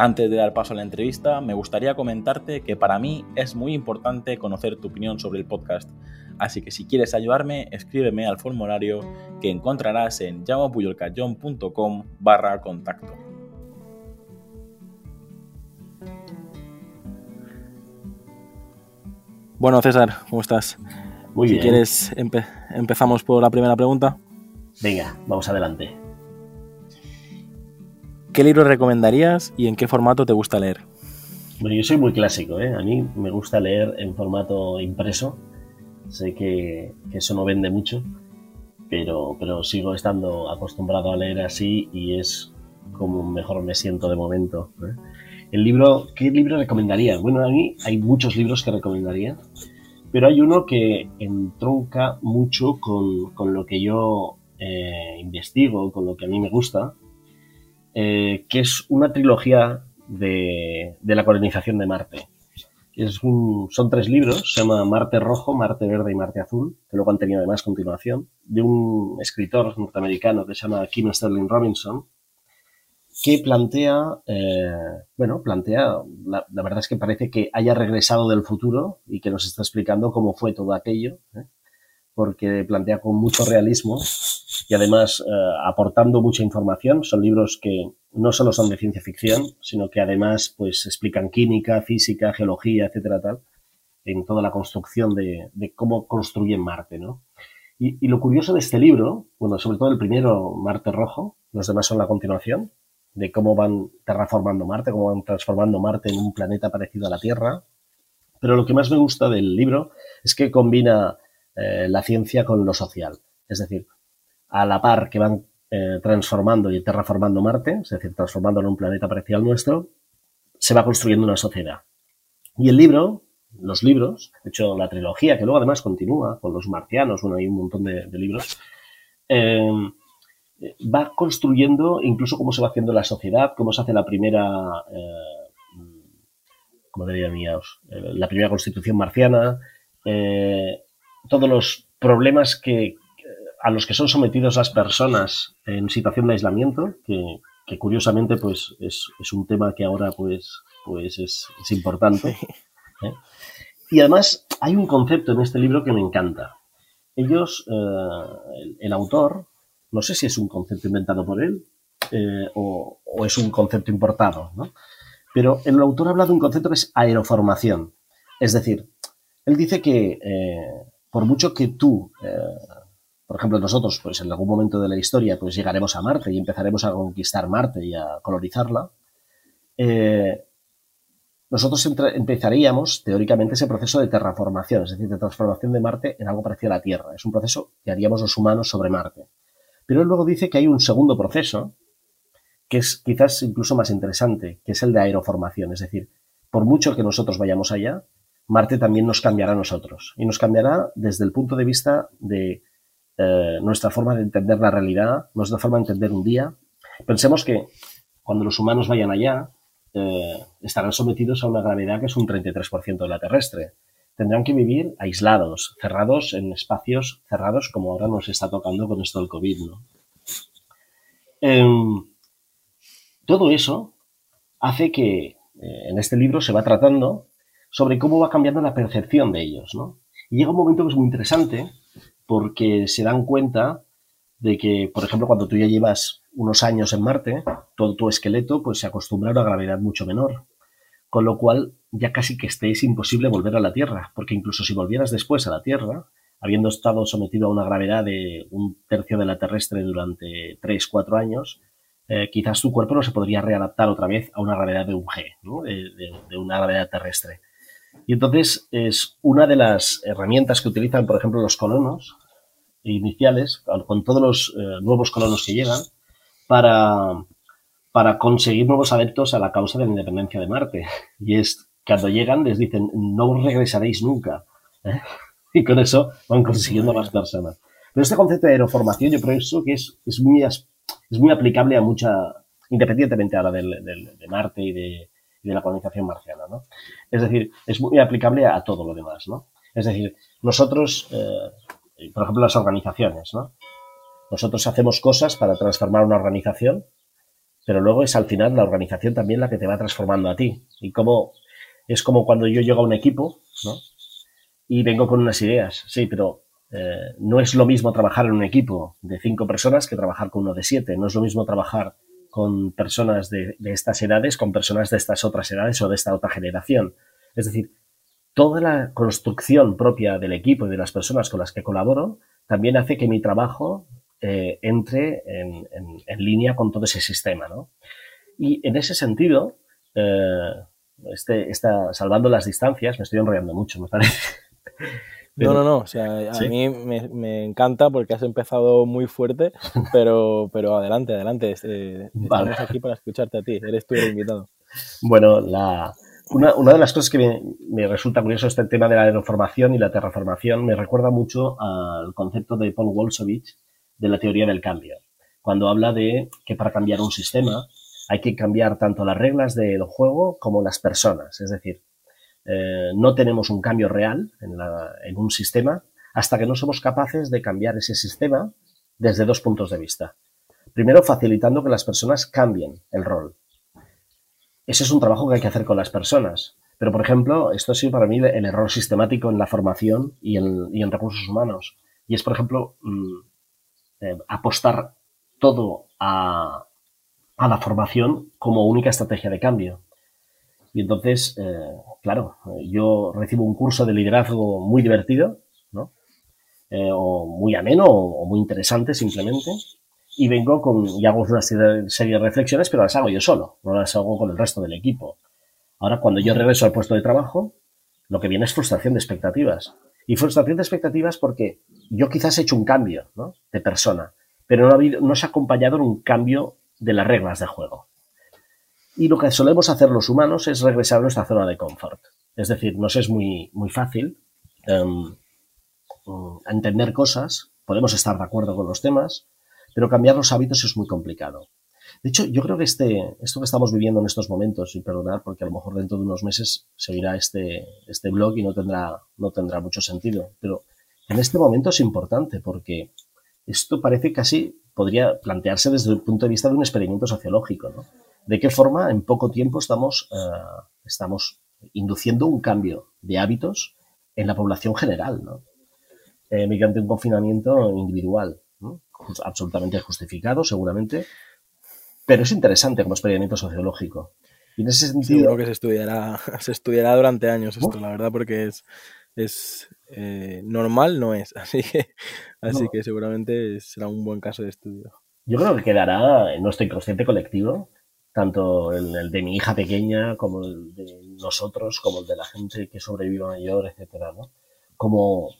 Antes de dar paso a la entrevista, me gustaría comentarte que para mí es muy importante conocer tu opinión sobre el podcast. Así que si quieres ayudarme, escríbeme al formulario que encontrarás en llamapuyolcayón.com barra contacto. Bueno, César, ¿cómo estás? Muy bien. Si quieres, empezamos por la primera pregunta. Venga, vamos adelante. ¿Qué libro recomendarías y en qué formato te gusta leer? Bueno, yo soy muy clásico, ¿eh? A mí me gusta leer en formato impreso. Sé que, eso no vende mucho, pero, pero sigo estando acostumbrado a leer así y es como mejor me siento de momento. ¿eh? El libro, ¿qué libro recomendaría? Bueno, a mí hay muchos libros que recomendaría, pero hay uno que entronca mucho con, lo que yo eh, investigo, con lo que a mí me gusta, eh, que es una trilogía de, la colonización de Marte. Es son tres libros, se llama Marte Rojo, Marte Verde y Marte Azul, que luego han tenido además continuación, de un escritor norteamericano que se llama Kim Sterling Robinson, que plantea, eh, bueno, plantea, la, verdad es que parece que haya regresado del futuro y que nos está explicando cómo fue todo aquello, ¿eh? Porque plantea con mucho realismo y además eh, aportando mucha información. Son libros que no solo son de ciencia ficción, sino que además pues explican química, física, geología, etcétera, tal, en toda la construcción de, cómo construyen Marte, ¿no? Y, y, lo curioso de este libro, bueno, sobre todo el primero, Marte Rojo, los demás son la continuación, de cómo van terraformando Marte, cómo van transformando Marte en un planeta parecido a la Tierra. Pero lo que más me gusta del libro es que combina eh, la ciencia con lo social. Es decir, a la par que van eh, transformando y terraformando Marte, es decir, transformándolo en un planeta parecido al nuestro, se va construyendo una sociedad. Y el libro, los libros, de hecho la trilogía, que luego además continúa con los marcianos, bueno, hay un montón de, libros, eh, va construyendo incluso cómo se va haciendo la sociedad, cómo se hace la primera, eh, ¿cómo diría míos? Eh, la primera constitución marciana, todos los problemas que, a los que son sometidos las personas en situación de aislamiento, que, curiosamente pues es, un tema que ahora pues, pues es, importante. Y además hay un concepto en este libro que me encanta. Ellos, el autor, no sé si es un concepto inventado por él eh, o, es un concepto importado, ¿no? Pero el autor habla de un concepto que es aeroformación. Es decir, él dice que eh, por mucho que tú, eh, por ejemplo, nosotros, pues en algún momento de la historia, pues llegaremos a Marte y empezaremos a conquistar Marte y a colonizarla, nosotros empezaríamos, teóricamente, ese proceso de terraformación, es decir, de transformación de Marte en algo parecido a la Tierra. Es un proceso que haríamos los humanos sobre Marte. Pero él luego dice que hay un segundo proceso, que es quizás incluso más interesante, que es el de aeroformación. Es decir, por mucho que nosotros vayamos allá, Marte también nos cambiará a nosotros. Y nos cambiará desde el punto de vista de eh, nuestra forma de entender la realidad, nuestra forma de entender un día. Pensemos que cuando los humanos vayan allá, eh, estarán sometidos a una gravedad que es un 33% de la terrestre tendrán que vivir aislados, cerrados en espacios cerrados como ahora nos está tocando con esto del COVID. Em, todo eso hace que eh, en este libro se va tratando sobre cómo va cambiando la percepción de ellos. ¿no? Y llega un momento que es muy interesante porque se dan cuenta de que, por ejemplo, cuando tú ya llevas unos años en Marte, todo tu esqueleto pues, se acostumbra a una gravedad mucho menor con lo cual ya casi que estéis imposible volver a la Tierra, porque incluso si volvieras después a la Tierra, habiendo estado sometido a una gravedad de un tercio de la terrestre durante 3, 4 años, eh, quizás tu cuerpo no se podría readaptar otra vez a una gravedad de un G, de, una gravedad terrestre. Y entonces es una de las herramientas que utilizan, por ejemplo, los colonos iniciales, con todos los eh, nuevos colonos que llegan, para, para conseguir nuevos adeptos a la causa de la independencia de Marte. Y es cuando llegan les dicen, no regresaréis nunca. ¿eh? Y con eso van consiguiendo más personas. Pero este concepto de aeroformación yo creo que es, es, muy, es muy aplicable a mucha, independientemente ahora del, de Marte y de, de, la colonización marciana, ¿no? Es decir, es muy aplicable a todo lo demás, ¿no? Es decir, nosotros, eh, por ejemplo, las organizaciones, ¿no? Nosotros hacemos cosas para transformar una organización, pero luego es al final la organización también la que te va transformando a ti. Y como es como cuando yo llego a un equipo, ¿no? Y vengo con unas ideas, sí, pero eh, no es lo mismo trabajar en un equipo de cinco personas que trabajar con uno de siete. No es lo mismo trabajar con personas de, de, estas edades con personas de estas otras edades o de esta otra generación. Es decir, toda la construcción propia del equipo y de las personas con las que colaboro también hace que mi trabajo eh, entre en, en, en, línea con todo ese sistema. ¿no? Y en ese sentido, eh, este, está, salvando las distancias, me estoy enrollando mucho, me parece. Pero, no, no, no. O sea, a ¿sí? mí me, me, encanta porque has empezado muy fuerte, pero, pero adelante, adelante. Eh, vale. Estamos aquí para escucharte a ti. Eres tú el invitado. Bueno, la, una, una, de las cosas que me, me, resulta curioso este tema de la aeroformación y la terraformación me recuerda mucho al concepto de Paul Wolfowitz de la teoría del cambio, cuando habla de que para cambiar un sistema hay que cambiar tanto las reglas del juego como las personas. Es decir, eh, no tenemos un cambio real en, la, en un sistema hasta que no somos capaces de cambiar ese sistema desde dos puntos de vista. Primero, facilitando que las personas cambien el rol. Ese es un trabajo que hay que hacer con las personas. Pero, por ejemplo, esto ha sido para mí el error sistemático en la formación y en, recursos humanos. Y es, por ejemplo, mmm, eh, apostar todo a, la formación como única estrategia de cambio. Y entonces, eh, claro, yo recibo un curso de liderazgo muy divertido, ¿no? Eh, o muy ameno, o, muy interesante simplemente, y vengo con, y hago una serie de reflexiones, pero las hago yo solo, no las hago con el resto del equipo. Ahora, cuando yo regreso al puesto de trabajo, lo que viene es frustración de expectativas. Y frustración de expectativas porque yo quizás he hecho un cambio ¿no? de persona, pero no, ha habido, no se ha acompañado en un cambio de las reglas de juego. Y lo que solemos hacer los humanos es regresar a nuestra zona de confort. Es decir, nos es muy, muy fácil um, um, entender cosas, podemos estar de acuerdo con los temas, pero cambiar los hábitos es muy complicado. De hecho, yo creo que este, esto que estamos viviendo en estos momentos, y perdonad porque a lo mejor dentro de unos meses seguirá este, este blog y no tendrá, no tendrá mucho sentido, pero en este momento es importante porque esto parece casi, podría plantearse desde el punto de vista de un experimento sociológico, ¿no? De qué forma en poco tiempo estamos, uh, estamos induciendo un cambio de hábitos en la población general, ¿no? Eh, mediante un confinamiento individual, ¿no? absolutamente justificado, seguramente, pero es interesante como experimento sociológico. Y en ese sentido... Seguro que se estudiará, se estudiará durante años esto, ¿Oh? la verdad, porque es, es eh, normal, no es. Así que, así no. que seguramente será un buen caso de estudio. Yo creo que quedará en nuestro inconsciente colectivo, tanto el, de mi hija pequeña como el de nosotros, como el de la gente que sobrevive mayor, etcétera, ¿no? Como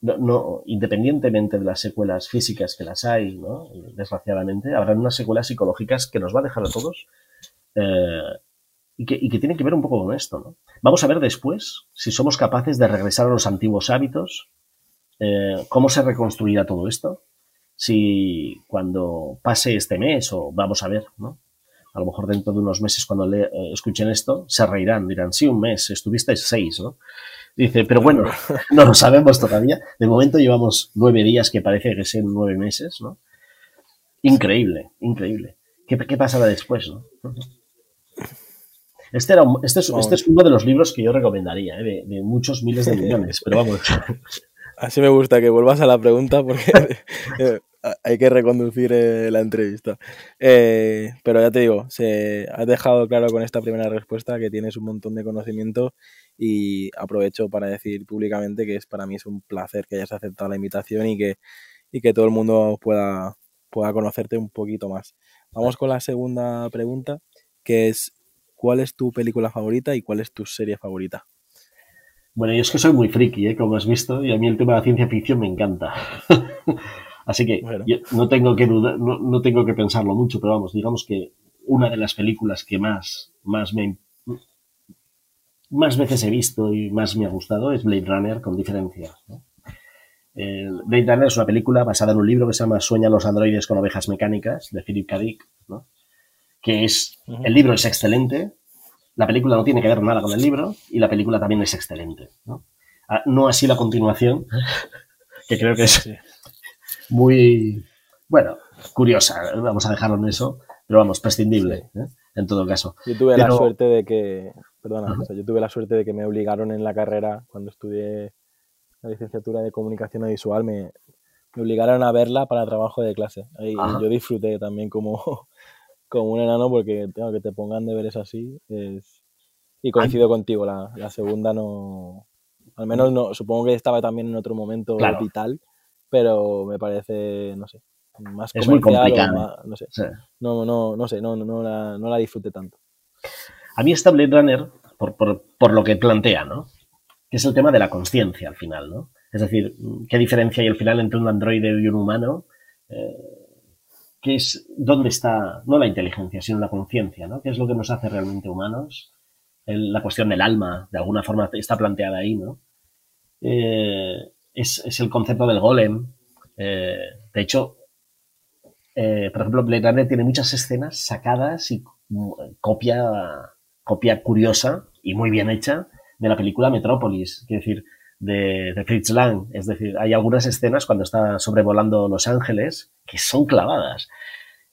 no, independientemente de las secuelas físicas que las hay, ¿no? desgraciadamente, habrá unas secuelas psicológicas que nos va a dejar a todos eh, y, que, y que tienen que ver un poco con esto. ¿no? Vamos a ver después si somos capaces de regresar a los antiguos hábitos, eh, cómo se reconstruirá todo esto, si cuando pase este mes o vamos a ver, ¿no? A lo mejor dentro de unos meses cuando le, eh, escuchen esto se reirán, dirán, sí, un mes, estuviste seis, ¿no? Dice, pero bueno, no lo sabemos todavía. De momento llevamos nueve días que parece que sean nueve meses, ¿no? Increíble, increíble. ¿Qué, qué pasará después, no? Este, era, este, es, este es uno de los libros que yo recomendaría, ¿eh? de, de muchos miles de millones, pero vamos. Así me gusta que vuelvas a la pregunta porque hay que reconducir eh, la entrevista. Eh, pero ya te digo, se has dejado claro con esta primera respuesta que tienes un montón de conocimiento y aprovecho para decir públicamente que es para mí es un placer que hayas aceptado la invitación y que, y que todo el mundo pueda, pueda conocerte un poquito más. Vamos con la segunda pregunta, que es ¿cuál es tu película favorita y cuál es tu serie favorita? Bueno, yo es que soy muy friki, ¿eh? como has visto, y a mí el tema de la ciencia ficción me encanta. Así que bueno. no tengo que dudar, no, no, tengo que pensarlo mucho, pero vamos, digamos que una de las películas que más, más me, más veces he visto y más me ha gustado es Blade Runner, con diferencia. Blade Runner es una película basada en un libro que se llama Sueña los androides con ovejas mecánicas, de Philip K. Dick, que es, el libro es excelente, la película no tiene que ver nada con el libro y la película también es excelente. No, ah, así la continuación, que creo que es muy, bueno, curiosa, vamos a dejarlo en eso, pero vamos, prescindible, ¿eh? en todo caso. Yo tuve la suerte de que, perdona, yo tuve la suerte de que me obligaron en la carrera, cuando estudié la licenciatura de comunicación audiovisual, me, me obligaron a verla para trabajo de clase. Y yo disfruté también como, como un enano porque tengo que te pongan deberes así. Es... Y coincido contigo, la, la, segunda no. Al menos no, supongo que estaba también en otro momento vital, pero me parece, no sé, más es muy complicado. no sé. No, no, no sé, no, no, la, no la disfruté tanto. A mí esta Blade Runner, por, por, por lo que plantea, ¿no? Que es el tema de la conciencia al final, ¿no? Es decir, ¿qué diferencia hay al final entre un androide y un humano? Eh, ¿Qué es, dónde está, no la inteligencia, sino la conciencia, ¿no? ¿Qué es lo que nos hace realmente humanos? la cuestión del alma, de alguna forma está planteada ahí, ¿no? Eh, es, el concepto del golem. Eh, de hecho, eh, por ejemplo, Blade Runner tiene muchas escenas sacadas y mm, copia, copia curiosa y muy bien hecha de la película Metrópolis. Quiero decir, de, Fritz Lang. Es decir, hay algunas escenas cuando está sobrevolando Los Ángeles que son clavadas.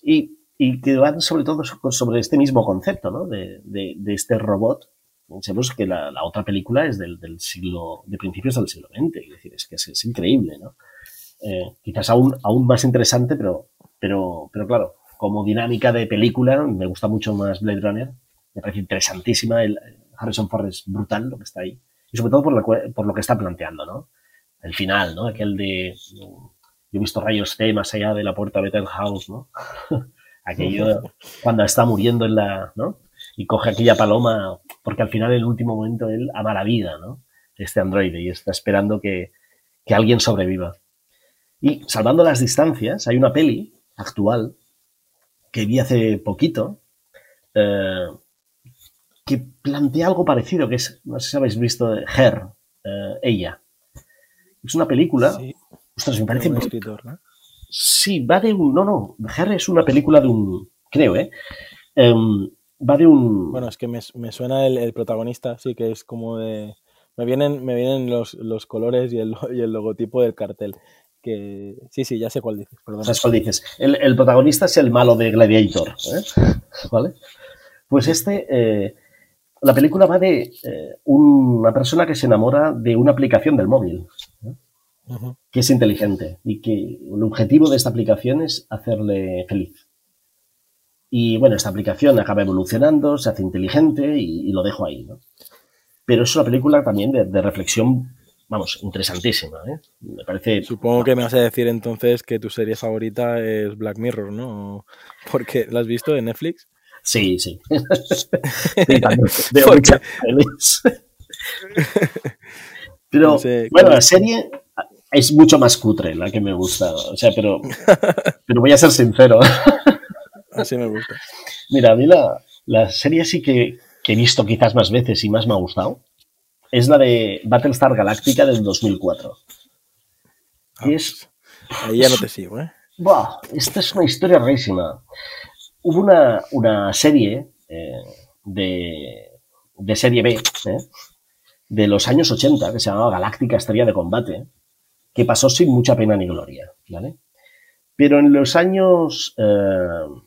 Y, que van sobre todo sobre este mismo concepto, ¿no? De, este robot. Pensemos que la, otra película es del, siglo, de principios del siglo XX. Es decir, es que es, increíble, ¿no? Eh, quizás aún, aún más interesante, pero, pero, pero claro, como dinámica de película, me gusta mucho más Blade Runner. Me parece interesantísima. El, Harrison Ford es brutal lo que está ahí y sobre todo por lo, por lo que está planteando, ¿no? El final, ¿no? Aquel de, yo he visto rayos C más allá de la puerta de House, ¿no? Aquello cuando está muriendo en la, ¿no? Y coge aquella paloma, porque al final en el último momento él ama la vida, ¿no? Este androide y está esperando que, que alguien sobreviva. Y salvando las distancias, hay una peli actual que vi hace poquito, eh, que plantea algo parecido, que es, no sé si habéis visto, Her, eh, ella. Es una película. Sí. Ostras, me parece. Un escritor, ¿no? Sí, va de un. No, no. Her es una película de un. Creo, ¿eh? Em, va de un. Bueno, es que me, suena el, protagonista, sí, que es como de. Me vienen, me vienen los, los colores y el, y el, logotipo del cartel. Que... Sí, sí, ya sé cuál dices. ¿Sabes cuál dices? El, el, protagonista es el malo de Gladiator. ¿eh? ¿Vale? Pues este. Eh, la película va de eh, una persona que se enamora de una aplicación del móvil, que es inteligente y que el objetivo de esta aplicación es hacerle feliz. Y bueno, esta aplicación acaba evolucionando, se hace inteligente y, lo dejo ahí. ¿no? Pero es una película también de, reflexión, vamos, interesantísima. ¿eh? Me parece. Supongo que me vas a decir entonces que tu serie favorita es Black Mirror, ¿no? Porque la has visto en Netflix. Sí, sí. pero bueno, la serie es mucho más cutre la que me gusta. O sea, pero, pero voy a ser sincero. Así me gusta. Mira, a mí la, la serie sí que, que, he visto quizás más veces y más me ha gustado es la de Battlestar Galactica del 2004. Ah, es, ahí ya no te sigo, ¿eh? Buah, esta es una historia rarísima hubo una, una serie eh, de, de, serie B eh, de los años 80 que se llamaba Galáctica Estrella de Combate, que pasó sin mucha pena ni gloria, ¿vale? Pero en los años, eh,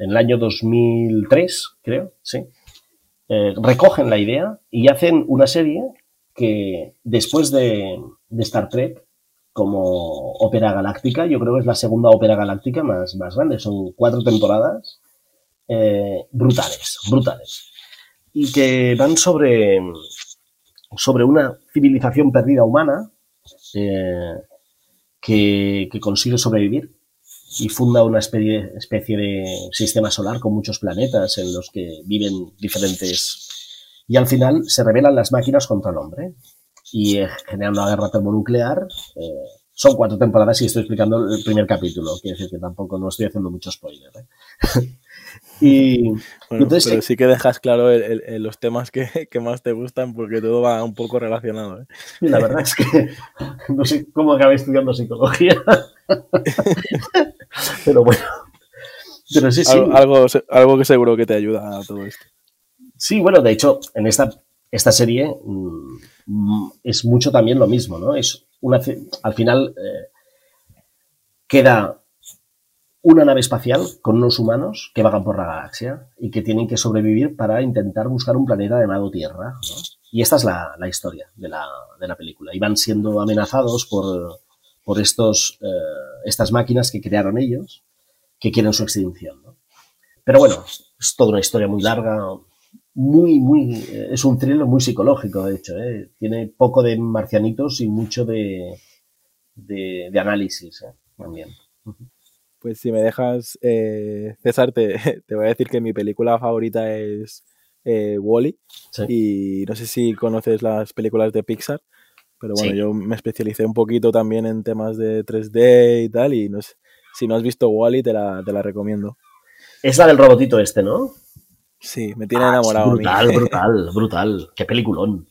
en el año 2003, creo, sí, recogen la idea y hacen una serie que después de, de Star Trek como ópera galáctica. Yo creo que es la segunda ópera galáctica más, más grande. Son cuatro temporadas eh, brutales, brutales. Y que van sobre, sobre una civilización perdida humana eh, que, consigue sobrevivir y funda una especie, especie de sistema solar con muchos planetas en los que viven diferentes... Y al final se rebelan las máquinas contra el hombre y eh, genera una guerra termonuclear. Eh, son cuatro temporadas y estoy explicando el primer capítulo, quiere decir que tampoco no estoy haciendo mucho spoiler. ¿eh? Y bueno, pero sí que dejas claro los temas que, más te gustan porque todo va un poco relacionado. ¿eh? La verdad es que no sé cómo acabé estudiando psicología. pero bueno. Pero sí, sí. Algo, algo que seguro que te ayuda a todo esto. Sí, bueno, de hecho, en esta, esta serie mm, es mucho también lo mismo, ¿no? Es una, al final eh, queda una nave espacial con unos humanos que vagan por la galaxia y que tienen que sobrevivir para intentar buscar un planeta llamado Tierra. Y esta es la, historia de la, de la, película. Y van siendo amenazados por, por estos, eh, estas máquinas que crearon ellos, que quieren su extinción. Pero bueno, es toda una historia muy larga, muy, muy, eh, es un thriller muy psicológico, de hecho. ¿eh? Tiene poco de marcianitos y mucho de, de, análisis también. Pues si me dejas, eh, César, te, voy a decir que mi película favorita es Wally. Y no sé si conoces las películas de Pixar, pero bueno, yo me especialicé un poquito también en temas de 3D y tal. Y no sé, si no has visto Wally, te la, te la recomiendo. Es la del robotito este, ¿no? Sí, me tiene ah, enamorado. Brutal, brutal, brutal. Qué peliculón.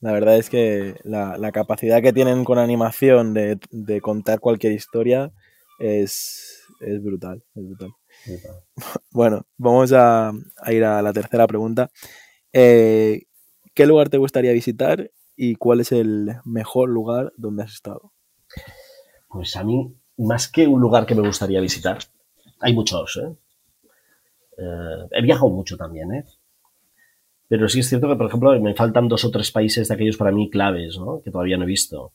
La verdad es que la, capacidad que tienen con animación de, de contar cualquier historia es, brutal, Bueno, vamos a, ir a la tercera pregunta. Eh, ¿Qué lugar te gustaría visitar y cuál es el mejor lugar donde has estado? Pues a mí, más que un lugar que me gustaría visitar, hay muchos. ¿eh? Eh, he viajado mucho también, ¿eh? Pero sí es cierto que, por ejemplo, me faltan dos o tres países de aquellos para mí claves, ¿no? Que todavía no he visto.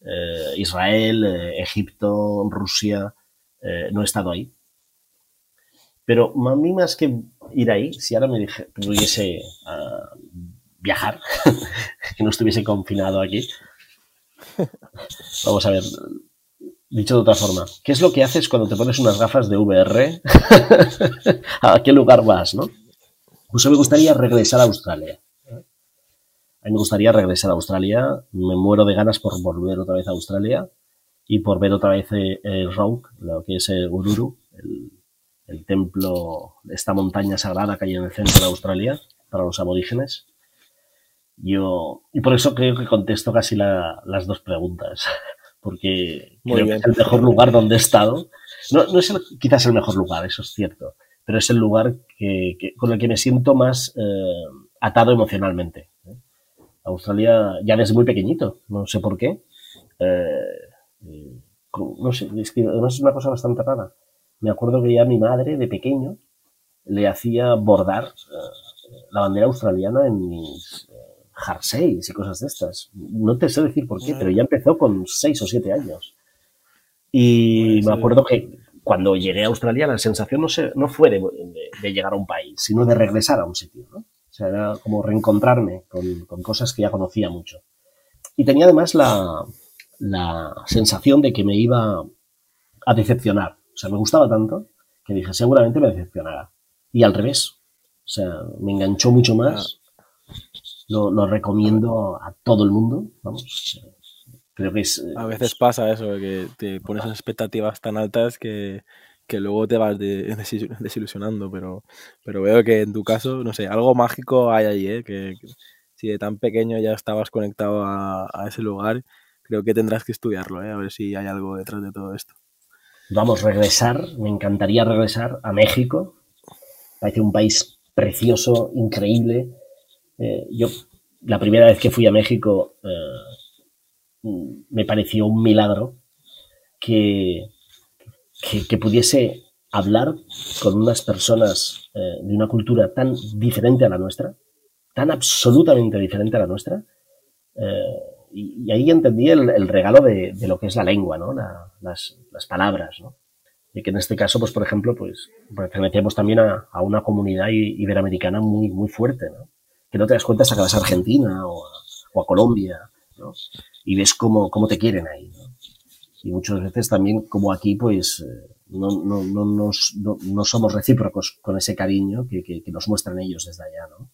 Eh, Israel, eh, Egipto, Rusia, no he estado ahí. Pero a mí más que ir ahí, si ahora me pudiese viajar, que no estuviese confinado aquí, vamos a ver, dicho de otra forma, ¿qué es lo que haces cuando te pones unas gafas de VR? ¿A qué lugar vas, no? Pues me gustaría regresar a Australia. A mí me gustaría regresar a Australia. Me muero de ganas por volver otra vez a Australia y por ver otra vez el eh, Rock, lo que es el Ururu, el, templo de esta montaña sagrada que hay en el centro de Australia para los aborígenes. Yo, y por eso creo que contesto casi las dos preguntas, porque creo que es el mejor lugar donde he estado. No, no es quizás el mejor lugar, eso es cierto, pero es el lugar que, con el que me siento más eh, atado emocionalmente. Australia ya desde muy pequeñito, no sé por qué. Eh, no sé, es que además es una cosa bastante rara. Me acuerdo que ya mi madre de pequeño le hacía bordar eh, la bandera australiana en mis jerseys y cosas de estas. No te sé decir por qué, pero ya empezó con seis o siete años. Y me acuerdo que cuando llegué a Australia la sensación no, se, no fue de, de, llegar a un país, sino de regresar a un sitio. ¿no? O sea, era como reencontrarme con, cosas que ya conocía mucho. Y tenía además la, sensación de que me iba a decepcionar. O sea, me gustaba tanto que dije, seguramente me decepcionará. Y al revés. O sea, me enganchó mucho más. Lo, lo recomiendo a todo el mundo. Vamos. Creo que es. A veces pasa eso, que te pones expectativas tan altas que, que luego te vas desilusionando, pero, pero veo que en tu caso, no sé, algo mágico hay ahí, ¿eh? que, si de tan pequeño ya estabas conectado a, ese lugar, creo que tendrás que estudiarlo, ¿eh? a ver si hay algo detrás de todo esto. Vamos, regresar, me encantaría regresar a México, parece un país precioso, increíble. Eh, yo, la primera vez que fui a México, eh, me pareció un milagro que que, pudiese hablar con unas personas eh, de una cultura tan diferente a la nuestra, tan absolutamente diferente a la nuestra, y, ahí entendí el, regalo de, lo que es la lengua, ¿no? las, palabras, ¿no? Y que en este caso, pues por ejemplo, pues pertenecemos también a, una comunidad iberoamericana muy, muy fuerte, ¿no? Que no te das cuenta hasta que vas a Argentina o a, Colombia, ¿no? Y ves cómo, cómo te quieren ahí, ¿no? y muchas veces también como aquí pues eh, no, no, no, nos, no, somos recíprocos con ese cariño que, que, nos muestran ellos desde allá, ¿no?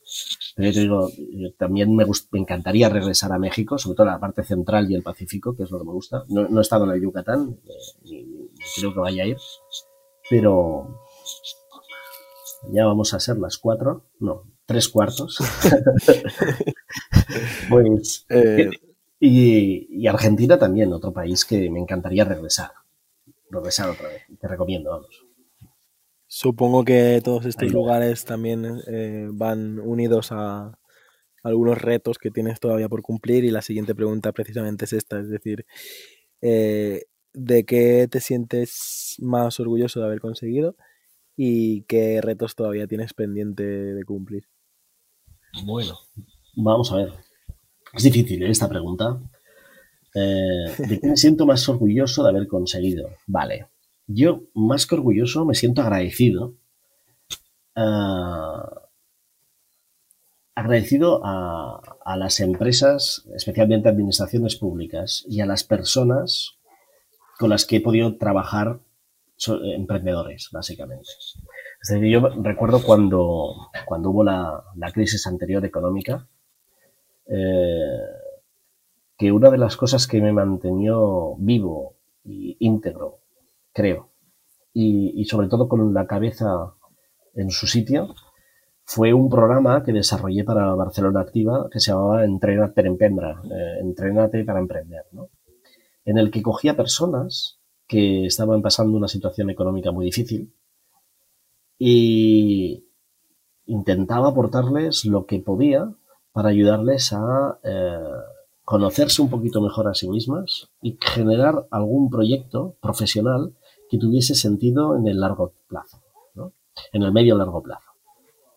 Pero yo te digo, eh, también me, me, encantaría regresar a México, sobre todo a la parte central y el Pacífico, que es lo que me gusta. No, no he estado en el Yucatán, eh, ni, creo que vaya a ir, pero, ya vamos a ser las cuatro, no, tres cuartos. pues, eh, y, Argentina también, otro país que me encantaría regresar. Regresar otra vez, te recomiendo, vamos. Supongo que todos estos lugares también eh, van unidos a algunos retos que tienes todavía por cumplir y la siguiente pregunta precisamente es esta, es decir, eh, ¿de qué te sientes más orgulloso de haber conseguido y qué retos todavía tienes pendiente de cumplir? Bueno, vamos a ver. Es difícil ¿eh? esta pregunta. Eh, ¿De qué me siento más orgulloso de haber conseguido? Vale. Yo, más que orgulloso, me siento agradecido. Ah, agradecido a, las empresas, especialmente administraciones públicas, y a las personas con las que he podido trabajar, emprendedores, básicamente. Es decir, yo recuerdo cuando, cuando hubo la, crisis anterior económica, eh, que una de las cosas que me mantenió vivo y íntegro, creo, y, sobre todo con la cabeza en su sitio, fue un programa que desarrollé para Barcelona Activa que se llamaba Entrenate Emprendra, eh, Entrenate para Emprender, ¿no? en el que cogía personas que estaban pasando una situación económica muy difícil y intentaba aportarles lo que podía para ayudarles a eh, conocerse un poquito mejor a sí mismas y generar algún proyecto profesional que tuviese sentido en el largo plazo, ¿no? en el medio largo plazo.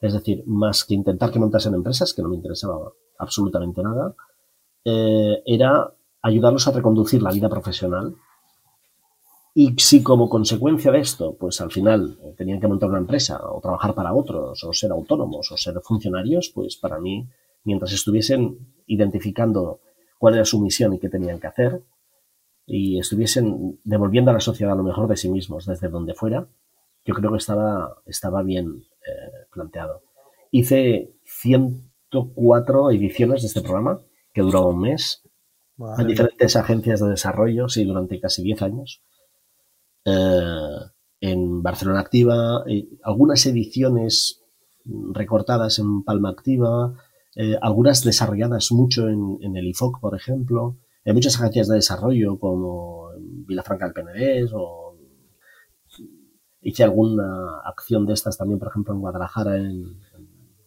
Es decir, más que intentar que montasen empresas, que no me interesaba absolutamente nada, eh, era ayudarlos a reconducir la vida profesional. Y si como consecuencia de esto, pues al final tenían que montar una empresa o trabajar para otros o ser autónomos o ser funcionarios, pues para mí mientras estuviesen identificando cuál era su misión y qué tenían que hacer, y estuviesen devolviendo a la sociedad lo mejor de sí mismos desde donde fuera, yo creo que estaba, estaba bien eh, planteado. Hice 104 ediciones de este programa, que duró un mes, en diferentes agencias de desarrollo, sí, durante casi 10 años. Eh, en Barcelona Activa, algunas ediciones recortadas en Palma Activa, eh, algunas desarrolladas mucho en, el IFOC, por ejemplo, en muchas agencias de desarrollo como Vilafranca del Penedés o hice alguna acción de estas también, por ejemplo, en Guadalajara, en,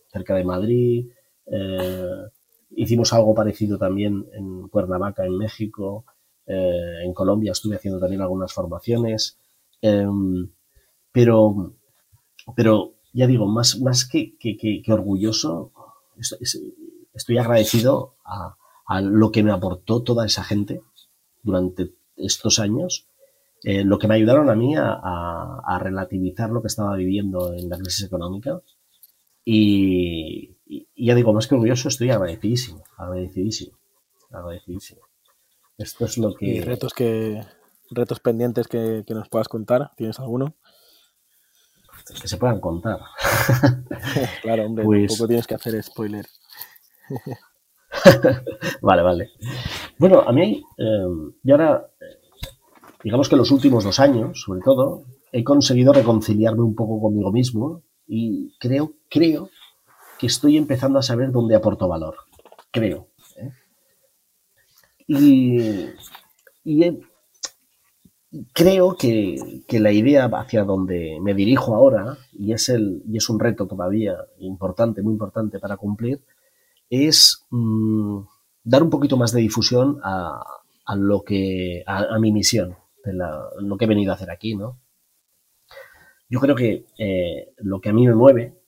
cerca de Madrid. Eh, hicimos algo parecido también en Cuernavaca, en México. Eh, en Colombia estuve haciendo también algunas formaciones. Em, pero, pero ya digo, más, más que, que orgulloso, estoy agradecido a, lo que me aportó toda esa gente durante estos años, eh, lo que me ayudaron a mí a, relativizar lo que estaba viviendo en la crisis económica. Y, ya digo, más que orgulloso, estoy agradecidísimo, agradecidísimo, agradecidísimo. Esto es lo que... ¿Y retos, que, retos pendientes que, que nos puedas contar? ¿Tienes alguno? que se puedan contar. claro, hombre, pues... tampoco tienes que hacer spoiler. vale, vale. Bueno, a mí, eh, y ahora, digamos que los últimos dos años, sobre todo, he conseguido reconciliarme un poco conmigo mismo y creo, creo que estoy empezando a saber dónde aporto valor. Creo. ¿Eh? Y, he, creo que, la idea hacia donde me dirijo ahora, y es, el, y es un reto todavía importante, muy importante para cumplir, es mm, dar un poquito más de difusión a, lo que, a, mi misión, de lo que he venido a hacer aquí, ¿no? Yo creo que eh, lo que a mí me mueve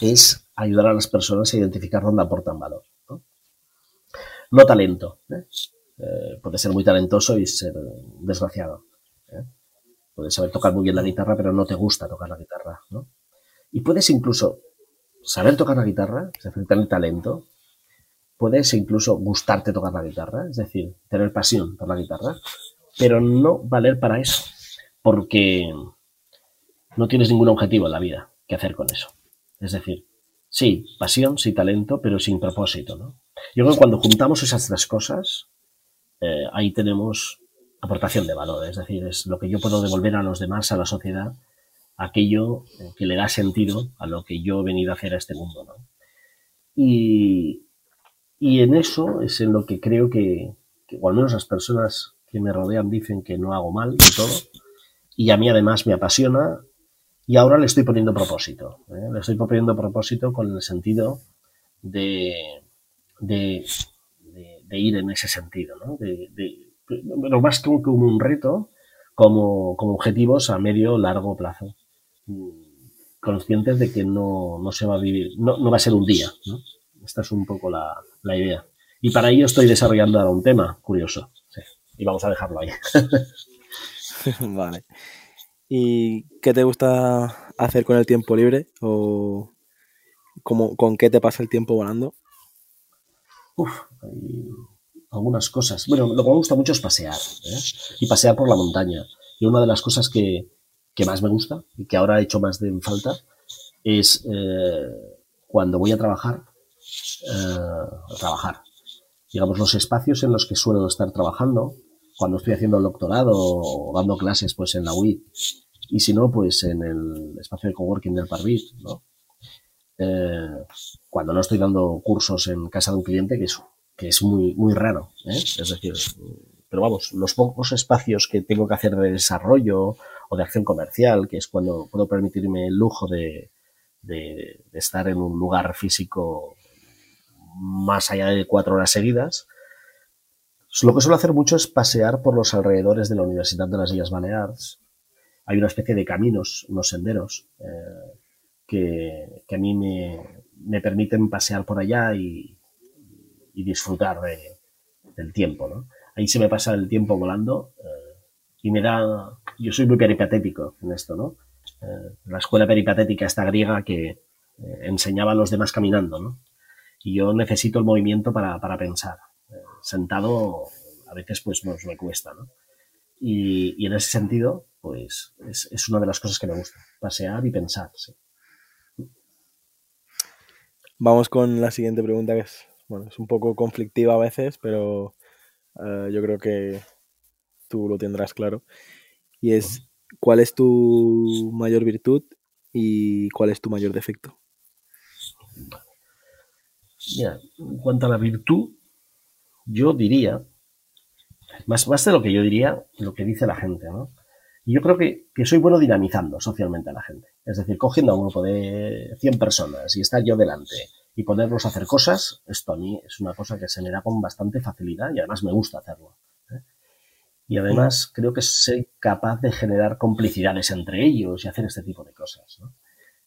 es ayudar a las personas a identificar dónde aportan valor. No, talento. ¿eh? Eh, puede ser muy talentoso y ser desgraciado. ¿eh? Puedes saber tocar muy bien la guitarra, pero no te gusta tocar la guitarra, ¿no? Y puedes incluso saber tocar la guitarra, es decir, tener talento, puedes incluso gustarte tocar la guitarra, es decir, tener pasión por la guitarra, pero no valer para eso, porque no tienes ningún objetivo en la vida que hacer con eso. Es decir, sí, pasión, sí, talento, pero sin propósito, ¿no? Yo creo que cuando juntamos esas tres cosas, eh, ahí tenemos aportación de valor, es decir, es lo que yo puedo devolver a los demás, a la sociedad, aquello que le da sentido a lo que yo he venido a hacer a este mundo. ¿no? Y, y en eso es en lo que creo que, que, o al menos las personas que me rodean dicen que no hago mal y todo. Y a mí además me apasiona y ahora le estoy poniendo propósito. ¿eh? Le estoy poniendo propósito con el sentido de, de, de, de ir en ese sentido, ¿no? De, pero más que como un reto, como, como objetivos a medio largo plazo. Conscientes de que no, no se va a vivir, no, no, va a ser un día. ¿no? Esta es un poco la, la, idea. Y para ello estoy desarrollando ahora un tema curioso. Sí. Y vamos a dejarlo ahí. vale. ¿Y qué te gusta hacer con el tiempo libre? ¿O cómo, con qué te pasa el tiempo volando? Uf, hay algunas cosas. Bueno, lo que me gusta mucho es pasear. ¿eh? Y pasear por la montaña. Y una de las cosas que, que más me gusta y que ahora he hecho más de en falta es eh, cuando voy a trabajar, eh, trabajar. Digamos, los espacios en los que suelo estar trabajando, cuando estoy haciendo el doctorado o dando clases pues en la UIT, y si no, pues en el espacio de coworking del Parvit, ¿no? Eh, cuando no estoy dando cursos en casa de un cliente, que es, que es muy, muy raro, ¿eh? es decir, pero vamos, los pocos espacios que tengo que hacer de desarrollo o de acción comercial, que es cuando puedo permitirme el lujo de, de, estar en un lugar físico más allá de cuatro horas seguidas, lo que suelo hacer mucho es pasear por los alrededores de la Universidad de las Islas Baleares. Hay una especie de caminos, unos senderos, eh, que, que, a mí me, me, permiten pasear por allá y, y disfrutar de, del tiempo. ¿no? Ahí se me pasa el tiempo volando eh, y me da... Yo soy muy peripatético en esto, ¿no? Eh, la escuela peripatética esta griega que eh, enseñaba a los demás caminando, ¿no? Y yo necesito el movimiento para, para pensar sentado a veces pues nos me cuesta, ¿no? Y, en ese sentido, pues es, es, una de las cosas que me gusta, pasear y pensar. Vamos con la siguiente pregunta que es, bueno, es un poco conflictiva a veces, pero uh, yo creo que tú lo tendrás claro. Y es, ¿cuál es tu mayor virtud y cuál es tu mayor defecto? Mira, en cuanto a la virtud, yo diría, más, más de lo que yo diría, lo que dice la gente, ¿no? Y yo creo que, que, soy bueno dinamizando socialmente a la gente. Es decir, cogiendo a un grupo de 100 personas y estar yo delante y ponerlos a hacer cosas, esto a mí es una cosa que se me da con bastante facilidad y además me gusta hacerlo. ¿eh? Y además creo que soy capaz de generar complicidades entre ellos y hacer este tipo de cosas. ¿no?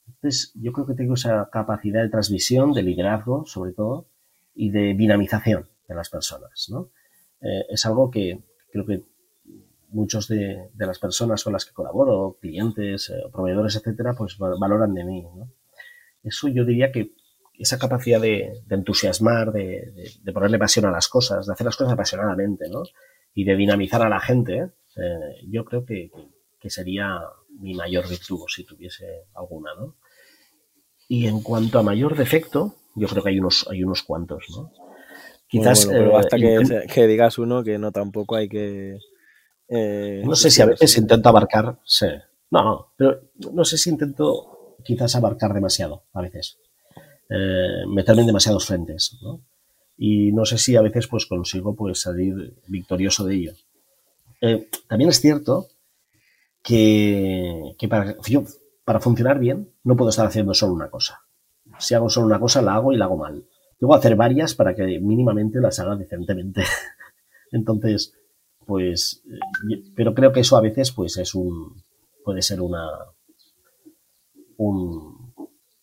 Entonces, yo creo que tengo esa capacidad de transmisión, de liderazgo, sobre todo, y de dinamización de las personas. ¿no? Eh, es algo que creo que muchos de, de, las personas con las que colaboro, clientes, eh, proveedores, etcétera, pues valoran de mí. ¿no? Eso yo diría que esa capacidad de, de entusiasmar, de, de, de, ponerle pasión a las cosas, de hacer las cosas apasionadamente, ¿no? Y de dinamizar a la gente, eh, yo creo que, que, sería mi mayor virtud, si tuviese alguna, ¿no? Y en cuanto a mayor defecto, yo creo que hay unos, hay unos cuantos, ¿no? Quizás. Bueno, pero basta eh, que, que, digas uno que no tampoco hay que. Eh, no sé si a veces intento abarcar. Sí. No, pero no sé si intento quizás abarcar demasiado a veces. Eh, meterme en demasiados frentes. Y no sé si a veces pues consigo pues salir victorioso de ello. Eh, también es cierto que, que para, yo, para funcionar bien no puedo estar haciendo solo una cosa. Si hago solo una cosa, la hago y la hago mal. Debo hacer varias para que mínimamente las haga decentemente. Entonces, pues, pero creo que eso a veces pues es un, puede ser una, un,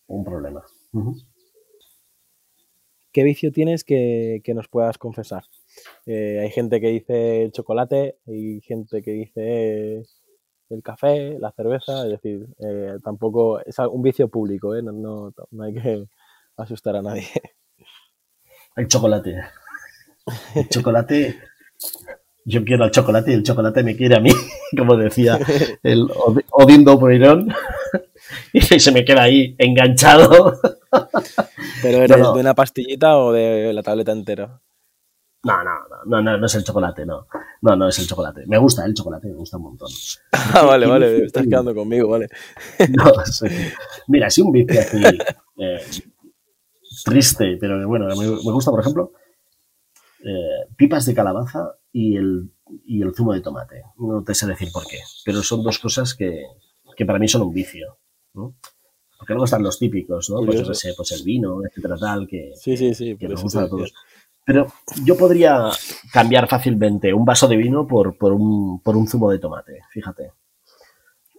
un problema. Uh. ¿Qué vicio tienes que, que nos puedas confesar? Eh, hay gente que dice el chocolate, hay gente que dice el café, la cerveza, es decir, eh, tampoco es un vicio público, ¿eh? no, hay que asustar a nadie. El chocolate. El chocolate, yo quiero al chocolate y el chocolate me quiere a mí, como decía el Odindo Poirón, y se me queda ahí enganchado. ¿Pero eres no, no. de una pastillita o de la tableta entera? No, no, no, no, no, es el chocolate, no. No, no es el chocolate. Me gusta el chocolate, me gusta un montón. Ah, vale, vale, estás quedando conmigo, vale. No, sí. Mira, si un vicio así eh, triste, pero bueno, me, gusta, por ejemplo, eh, pipas de calabaza y el, y el zumo de tomate. No te sé decir por qué, pero son dos cosas que, que para mí son un vicio. ¿no? Porque luego están los típicos, ¿no? Pues, sé, pues el vino, etcétera, tal, que, sí, sí, sí, que nos gusta a todos. Pero yo podría cambiar fácilmente un vaso de vino por, por, un, por un zumo de tomate, fíjate.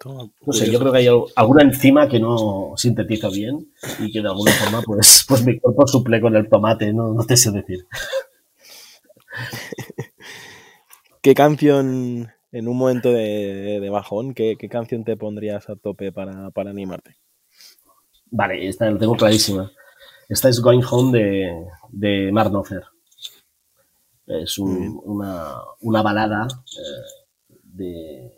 No sé, yo creo que hay alguna enzima que no sintetiza bien y que de alguna forma, pues, pues mi cuerpo suple con el tomate, no, no te sé decir. ¿Qué canción, en un momento de, bajón, ¿qué, canción te pondrías a tope para, para animarte? Vale, esta la tengo clarísima. Esta es Going Home de, de Mark Es una, una, balada eh, de,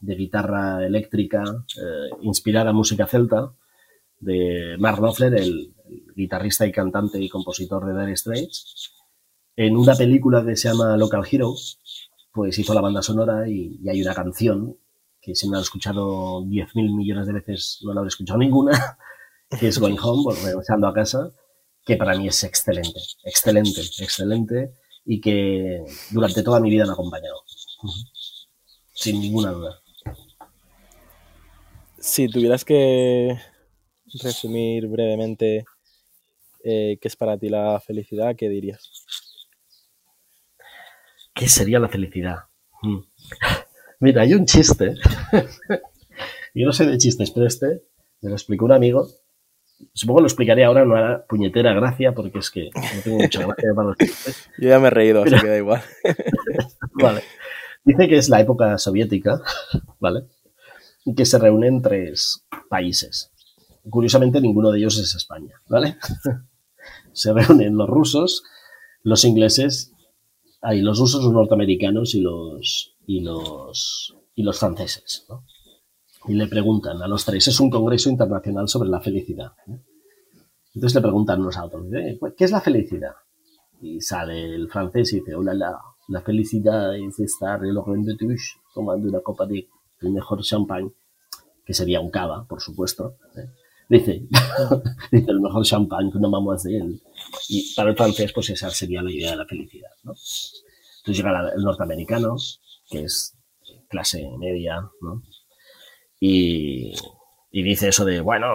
de, guitarra eléctrica eh, inspirada en música celta de Mark Knopfler, el, guitarrista y cantante y compositor de Dire Straits, en una película que se llama Local Hero, pues hizo la banda sonora y, y hay una canción que si me la he escuchado 10.000 millones de veces, no la habré escuchado ninguna, que es Going Home, regresando a casa, que para mí es excelente, excelente, excelente y que durante toda mi vida me ha acompañado. Sin ninguna duda. Si tuvieras que resumir brevemente eh, qué es para ti la felicidad, ¿qué dirías? ¿Qué sería la felicidad? Mm. Mira, hay un chiste. Yo no sé de chistes, pero este me lo explicó un amigo Supongo lo explicaré ahora, no hará puñetera gracia porque es que no tengo mucha gracia para los chistes. Yo ya me he reído, así que da igual. vale. Dice que es la época soviética, ¿vale? Y que se reúnen tres países. Curiosamente, ninguno de ellos es España, ¿vale? se reúnen los rusos, los ingleses, hay los rusos, los norteamericanos y los, y los, y los franceses, ¿no? Y le preguntan a los tres, es un congreso internacional sobre la felicidad. Entonces le preguntan unos a otros, ¿qué es la felicidad? Y sale el francés y dice, hola, la, la felicidad es estar en los de Touche tomando una copa de el mejor champagne, que sería un cava, por supuesto. ¿eh? Dice, dice, el mejor champagne que una él. Y para el francés, pues esa sería la idea de la felicidad. ¿no? Entonces llega el norteamericano, que es clase media, ¿no? Y, dice eso de, bueno,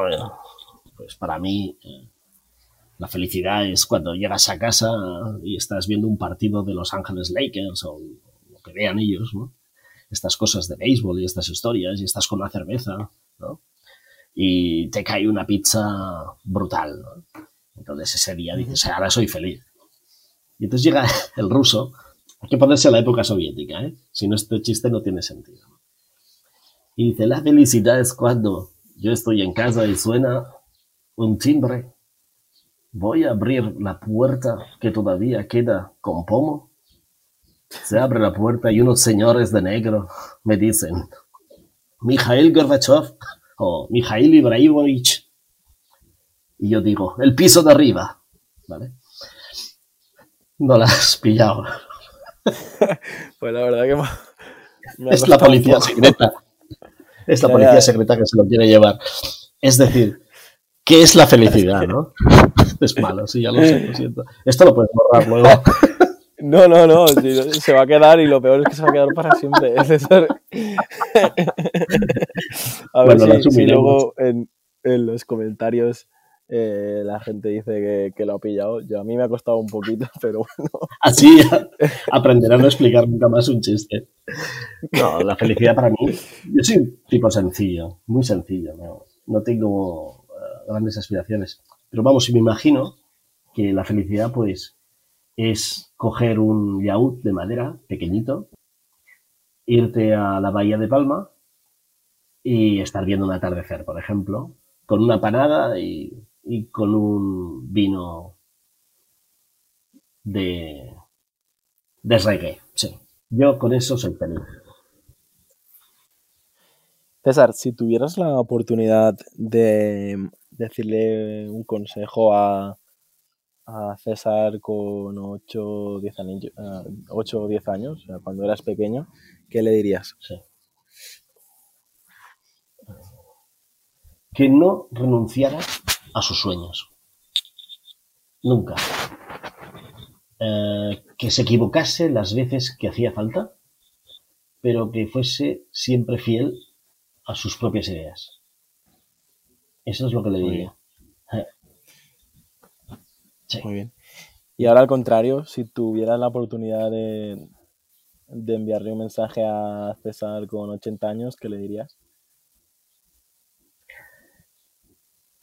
pues para mí eh, la felicidad es cuando llegas a casa y estás viendo un partido de Los Ángeles Lakers o lo que vean ellos, ¿no? Estas cosas de béisbol y estas historias y estás con una cerveza, ¿no? Y te cae una pizza brutal, ¿no? Entonces ese día dices, ahora soy feliz. Y entonces llega el ruso, hay que ponerse a la época soviética, ¿eh? Si no, este chiste no tiene sentido. Y dice, la felicidad es cuando yo estoy en casa y suena un timbre. Voy a abrir la puerta que todavía queda con pomo. Se abre la puerta y unos señores de negro me dicen, Mikhail Gorbachev o Mikhail Ibrahimovic. Y yo digo, el piso de arriba. ¿Vale? No la has pillado. pues la verdad que es la policía secreta. Es la policía secreta que se lo quiere llevar. Es decir, ¿qué es la felicidad, no? Es malo, sí, ya lo sé, lo siento. Esto lo puedes borrar luego. No, no, no, se va a quedar y lo peor es que se va a quedar para siempre. A ver si, luego en, los comentarios eh, la gente dice que, lo ha pillado. Yo, a mí me ha costado un poquito, pero bueno. Así aprenderán a explicar nunca más un chiste. No, la felicidad para mí, yo soy un tipo sencillo, muy sencillo. No, tengo eh, grandes aspiraciones. Pero vamos, si me imagino que la felicidad, pues, es coger un yacht de madera pequeñito, irte a la bahía de Palma y estar viendo un atardecer, por ejemplo, con una panada y y con un vino de, de reggae. Sí, yo con eso soy feliz. César, si tuvieras la oportunidad de decirle un consejo a, a César con 8 o 10 años, 8 o 10 años, o sea, cuando eras pequeño, ¿qué le dirías? Sí. Que no renunciara a sus sueños. Nunca. Eh, que se equivocase las veces que hacía falta, pero que fuese siempre fiel a sus propias ideas. Eso es lo que le diría. Muy bien. Y ahora al contrario, si tuvieras la oportunidad de, de enviarle un mensaje a César con 80 años, ¿qué le dirías?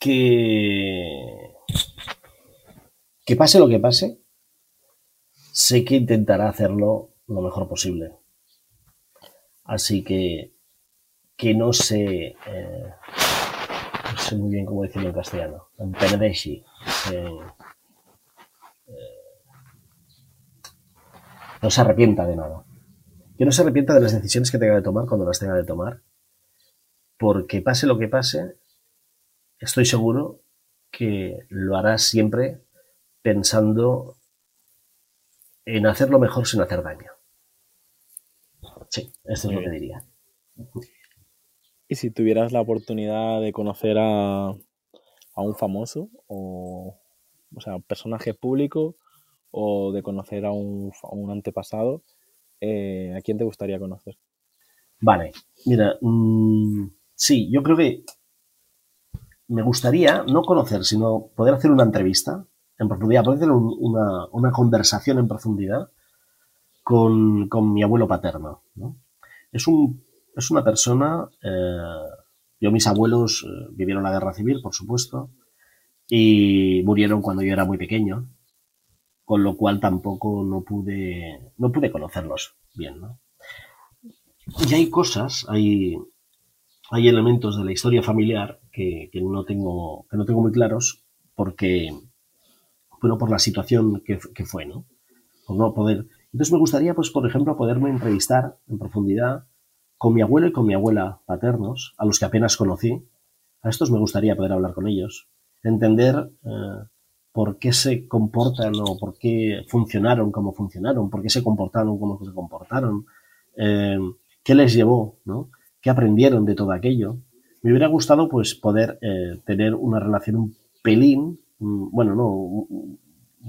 Que, que pase lo que pase, sé que intentará hacerlo lo mejor posible. Así que que no se eh, no sé muy bien cómo decirlo en castellano, empedereixi, se, no se arrepienta de nada. Que no se arrepienta de las decisiones que tenga de tomar cuando las tenga de tomar, porque pase lo que pase, estoy seguro que lo hará siempre pensando en hacerlo mejor sin hacer daño. Sí, esto es lo que diría. ¿Y si tuvieras la oportunidad de conocer a, a un famoso o, o sea, personaje público o de conocer a un, antepasado, eh, ¿a quién te gustaría conocer? Vale, mira, mm, sí, yo creo que me gustaría no conocer, sino poder hacer una entrevista en profundidad, poder hacer una, conversación en profundidad con, mi abuelo paterno. Es, un, es una persona, eh, yo mis abuelos eh, vivieron la guerra civil, por supuesto, y murieron cuando yo era muy pequeño con lo cual tampoco no pude, no pude conocerlos bien. Y hay cosas, hay, hay elementos de la historia familiar que, no tengo, que no tengo muy claros porque, bueno, por la situación que, fue, ¿no? Por no poder. Entonces me gustaría, pues, por ejemplo, poderme entrevistar en profundidad con mi abuelo y con mi abuela paternos, a los que apenas conocí. A estos me gustaría poder hablar con ellos, entender eh, por qué se comportan o por qué funcionaron como funcionaron, por qué se comportaron como se comportaron, eh, qué les llevó, ¿no? qué aprendieron de todo aquello. Me hubiera gustado pues poder eh, tener una relación un pelín, bueno, no, un,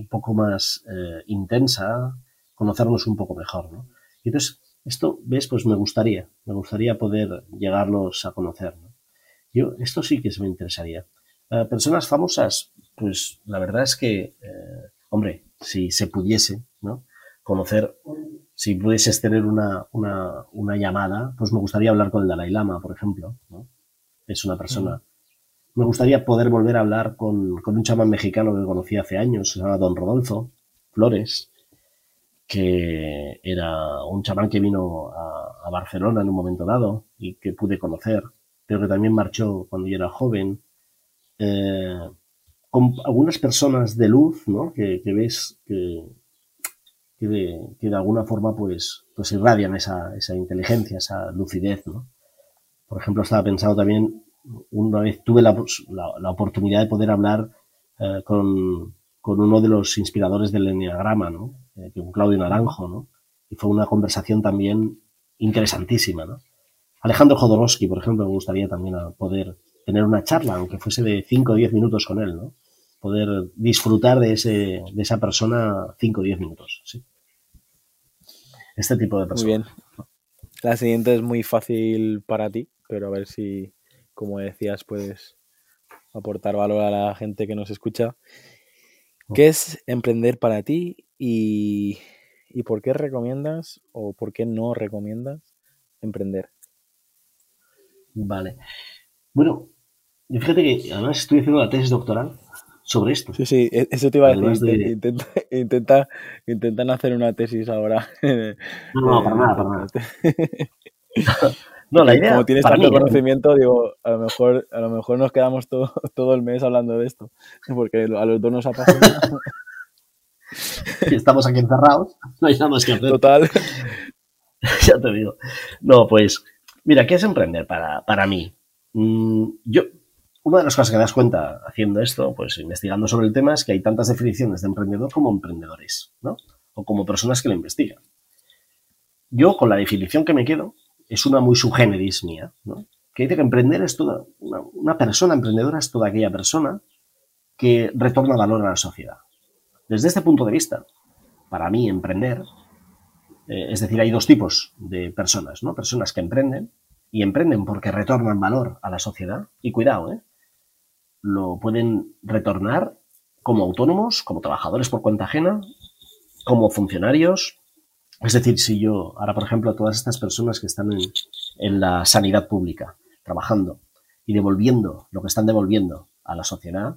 poco más eh, intensa, conocernos un poco mejor, ¿no? Y entonces, esto, ¿ves? Pues me gustaría, me gustaría poder llegarlos a conocer, ¿no? Yo, esto sí que me interesaría. personas famosas, pues la verdad es que, eh, hombre, si se pudiese, ¿no? Conocer, si pudieses tener una, una, una, llamada, pues me gustaría hablar con el Dalai Lama, por ejemplo, ¿no? Es una persona. Me gustaría poder volver a hablar con, con un chamán mexicano que conocí hace años, se llama Don Rodolfo Flores, que era un chamán que vino a, a, Barcelona en un momento dado y que pude conocer, pero que también marchó cuando yo era joven. Eh, con algunas personas de luz, ¿no? Que, ves que, que, de, alguna forma pues, pues irradian esa, esa inteligencia, esa lucidez, ¿no? Por ejemplo, estaba pensado también, una vez tuve la, la, oportunidad de poder hablar eh, con, con, uno de los inspiradores del Enneagrama, ¿no? Eh, con Claudio Naranjo, ¿no? Y fue una conversación también interesantísima, ¿no? Alejandro Jodorowsky, por ejemplo, me gustaría también poder tener una charla, aunque fuese de 5 o 10 minutos con él, ¿no? poder disfrutar de, ese, de esa persona 5 o 10 minutos. ¿sí? Este tipo de personas. Muy bien. La siguiente es muy fácil para ti, pero a ver si, como decías, puedes aportar valor a la gente que nos escucha. ¿Qué es emprender para ti y, y por qué recomiendas o por qué no recomiendas emprender? Vale. Bueno, fíjate que además estoy haciendo la tesis doctoral sobre esto. Sí, sí, e-, eso te iba a decir. Intenta, intenta, intentan hacer una tesis ahora. No, no, para nada, para nada. no, la idea. Como tienes tanto conocimiento, digo, a lo mejor, a lo mejor nos quedamos todo, todo el mes hablando de esto. Porque a los dos nos ha pasado. Estamos aquí encerrados, no hay nada más que hacer. Total. ya te digo. No, pues, mira, ¿qué es emprender para, para mí? Mm, yo, una de las cosas que das cuenta haciendo esto, pues investigando sobre el tema, es que hay tantas definiciones de emprendedor como emprendedores, ¿no? O como personas que lo investigan. Yo, con la definición que me quedo, es una muy subgéneris mía, ¿no? Que dice que emprender es toda, una, persona emprendedora es toda aquella persona que retorna valor a la sociedad. Desde este punto de vista, para mí emprender, eh, es decir, hay dos tipos de personas, ¿no? Personas que emprenden y emprenden porque retornan valor a la sociedad. Y cuidado, ¿eh? Lo pueden retornar como autónomos, como trabajadores por cuenta ajena, como funcionarios. Es decir, si yo, ahora por ejemplo, todas estas personas que están en, la sanidad pública, trabajando y devolviendo lo que están devolviendo a la sociedad,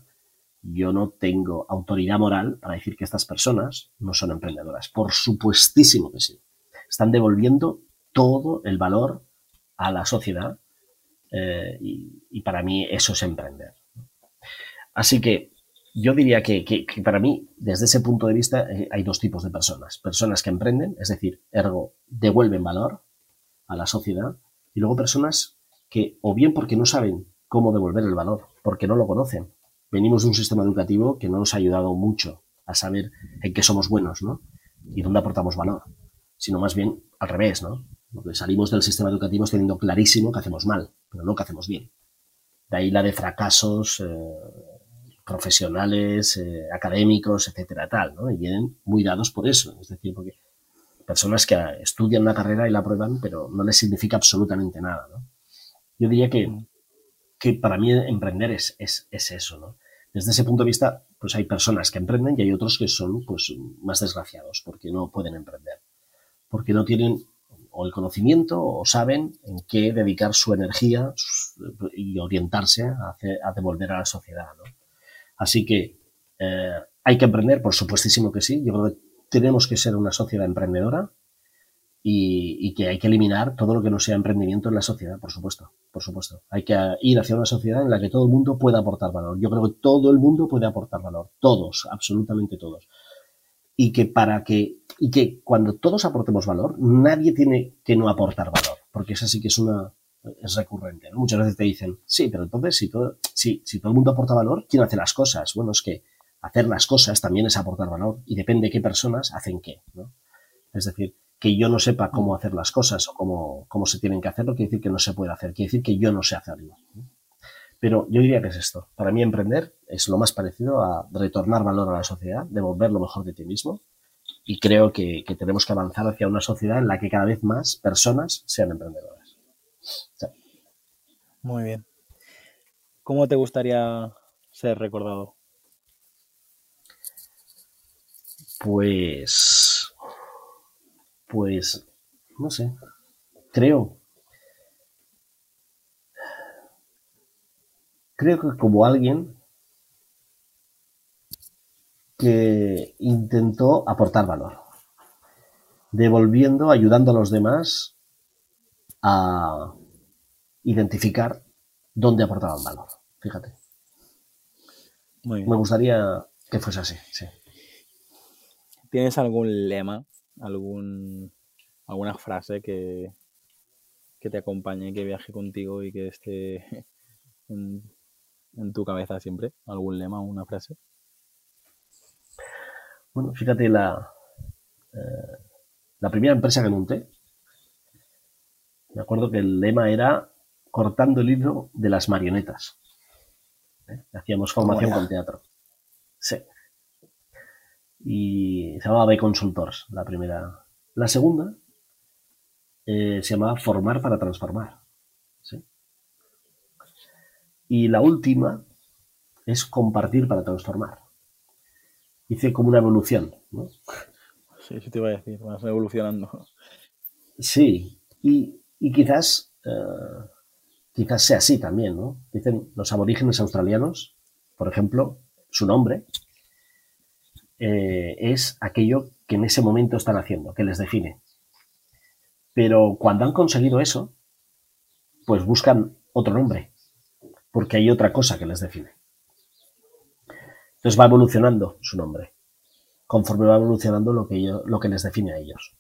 yo no tengo autoridad moral para decir que estas personas no son emprendedoras. Por supuestísimo que sí. Están devolviendo todo el valor a la sociedad eh, y, para mí eso es emprender. Así que yo diría que, para mí, desde ese punto de vista, eh, hay dos tipos de personas. Personas que emprenden, es decir, ergo, devuelven valor a la sociedad, y luego personas que, o bien porque no saben cómo devolver el valor, porque no lo conocen. Venimos de un sistema educativo que no nos ha ayudado mucho a saber en qué somos buenos, ¿no? Y dónde aportamos valor, sino más bien al revés, ¿no? Porque salimos del sistema educativo teniendo clarísimo que hacemos mal, pero no que hacemos bien. De ahí la de fracasos eh, profesionales, eh, académicos, etcétera, tal, ¿no? Y vienen muy dados por eso. Es decir, porque personas que estudian una carrera y la prueban, pero no les significa absolutamente nada, ¿no? Yo diría que, que para mí emprender es, es, es eso, ¿no? Desde ese punto de vista, pues hay personas que emprenden y hay otros que son pues más desgraciados porque no pueden emprender, porque no tienen o el conocimiento o saben en qué dedicar su energía y orientarse a, devolver a la sociedad. Así que eh, hay que emprender, por supuestísimo que sí. Yo creo que tenemos que ser una sociedad emprendedora y, que hay que eliminar todo lo que no sea emprendimiento en la sociedad, por supuesto, por supuesto. Hay que ir hacia una sociedad en la que todo el mundo pueda aportar valor. Yo creo que todo el mundo puede aportar valor, todos, absolutamente todos y que para que y que cuando todos aportemos valor, nadie tiene que no aportar valor, porque eso sí que es una es recurrente. Muchas veces te dicen, sí, pero entonces si todo, si, si todo el mundo aporta valor, ¿quién hace las cosas? Bueno, es que hacer las cosas también es aportar valor y depende de qué personas hacen qué. ¿no? Es decir, que yo no sepa cómo hacer las cosas o cómo, cómo se tienen que hacer, no quiere decir que no se puede hacer, quiere decir que yo no sé hacerlo. Pero yo diría que es esto. Para mí emprender es lo más parecido a retornar valor a la sociedad, devolver lo mejor de ti mismo. Y creo que, tenemos que avanzar hacia una sociedad en la que cada vez más personas sean emprendedoras. Muy bien. ¿Cómo te gustaría ser recordado? Pues, pues, no sé. Creo creo que como alguien que intentó aportar valor, devolviendo, ayudando a los demás a identificar dónde aportaban valor. Fíjate. Me gustaría que fuese así, sí. ¿Tienes algún lema, algún, alguna frase que, que te acompañe, que viaje contigo y que esté en, en tu cabeza siempre? ¿Algún lema una frase? Bueno, fíjate, la, eh, la primera empresa que monté, me acuerdo que el lema era cortando el hilo de las marionetas. ¿Eh? Hacíamos formación con teatro. Sí. Y se llamaba B Consultors, la primera. La segunda eh, se llamaba Formar para Transformar. Y la última es compartir para transformar. Hice como una evolución, ¿no? Sí, sí te iba a decir, vas evolucionando. Sí, y, quizás, eh, quizás sea así también, ¿no? Dicen los aborígenes australianos, por ejemplo, su nombre eh, es aquello que en ese momento están haciendo, que les define. Pero cuando han conseguido eso, pues buscan otro nombre porque hay otra cosa que les define. Entonces va evolucionando su nombre, conforme va evolucionando lo que, lo que les define a ellos.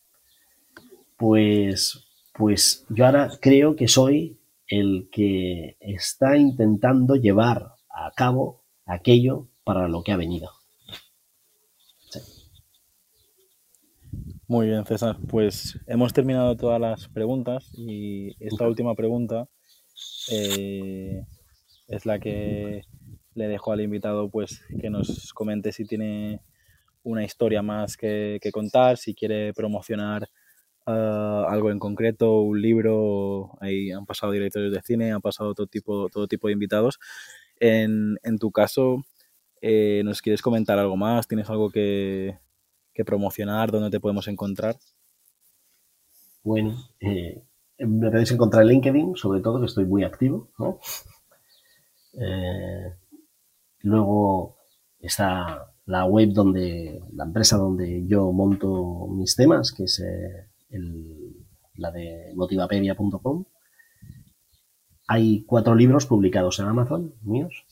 Pues, pues yo ahora creo que soy el que está intentando llevar a cabo aquello para lo que ha venido. Muy bien, César. Pues hemos terminado todas las preguntas y esta última pregunta eh, es la que le dejo al invitado pues que nos comente si tiene una historia más que, contar, si quiere promocionar ah, algo en concreto, un libro, ahí han pasado directores de cine, han pasado todo tipo, todo tipo de invitados. En, tu caso, eh, ¿nos quieres comentar algo más? ¿Tienes algo que, que promocionar? ¿Dónde te podemos encontrar? Bueno, eh, me podéis encontrar en LinkedIn, sobre todo, que estoy muy activo. Eh, luego está la web donde, la empresa donde yo monto mis temas, que es eh, la de motivapedia.com. Hay cuatro libros publicados en Amazon, míos,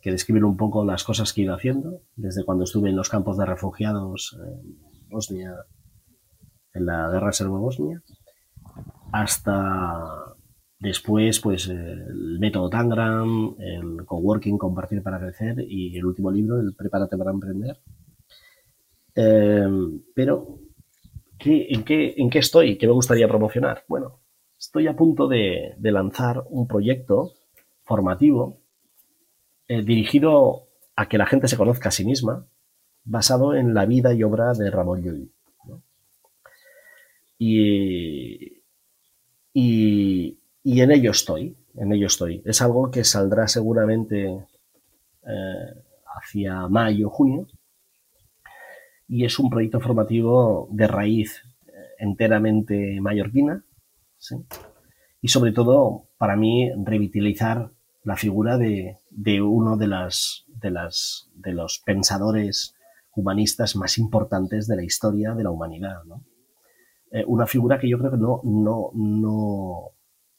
que describen un poco las cosas que he ido haciendo, desde cuando estuve en los campos de refugiados en Bosnia, en la guerra serbo-bosnia, hasta después, pues, el método Tangram, el coworking, compartir para crecer y el último libro, el Prepárate para emprender. Em, pero, en, qué, ¿en qué estoy? ¿Qué me gustaría promocionar? Bueno, estoy a punto de, lanzar un proyecto formativo eh, dirigido a que la gente se conozca a sí misma, basado en la vida y obra de Ramón Llull. Y, y, en ello estoy, en ello estoy. Es algo que saldrá seguramente eh, hacia mayo, junio, y es un proyecto formativo de raíz eh, enteramente mallorquina, y sobre todo, para mí, revitalizar la figura de, uno de, las, de, las, de los pensadores humanistas más importantes de la historia de la humanidad. Eh, una figura que yo creo que no, no, no,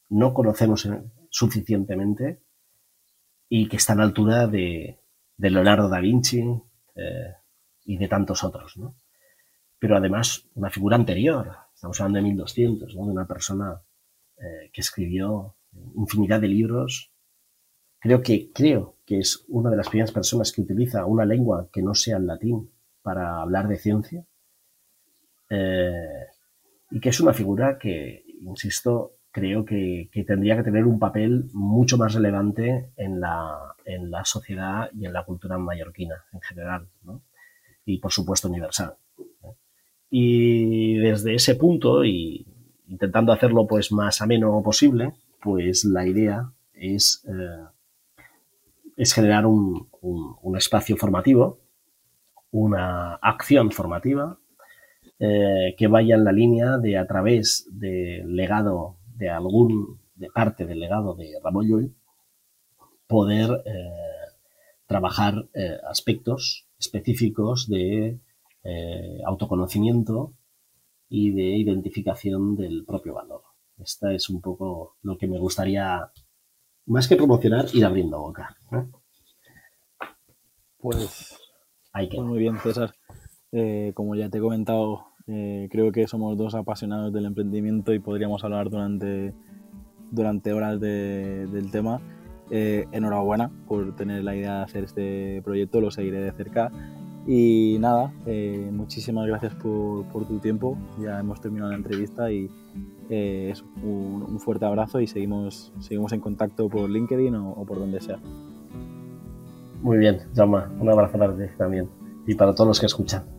no conocemos suficientemente y que está a la altura de, Leonardo da Vinci eh, y de tantos otros. Pero además, una figura anterior, estamos hablando de 1200, de una persona eh, que escribió infinidad de libros Creo que, creo que es una de las primeras personas que utiliza una lengua que no sea el latín para hablar de ciencia. Eh, y que es una figura que, insisto, creo que, tendría que tener un papel mucho más relevante en la, en la sociedad y en la cultura mallorquina en general, y por supuesto universal. Y desde ese punto, y intentando hacerlo pues más ameno posible, pues la idea es eh, es generar un, espacio formativo, una acción formativa eh, que vaya en la línea de a través del legado de algún, de parte del legado de Ramón Llull, poder eh, trabajar aspectos específicos de autoconocimiento y de identificación del propio valor. Esta es un poco lo que me gustaría más que promocionar, ir abriendo boca. Pues, pues, muy bien, César. Eh, como ya te he comentado, eh, creo que somos dos apasionados del emprendimiento y podríamos hablar durante, durante horas del tema. Eh, enhorabuena por tener la idea de hacer este proyecto, lo seguiré de cerca. Y nada, muchísimas gracias por, tu tiempo. Ya hemos terminado la entrevista y eh, un, fuerte abrazo y seguimos, seguimos en contacto por LinkedIn o, por donde sea. Muy bien, Jaume, un abrazo para ti también y para todos los que escuchan.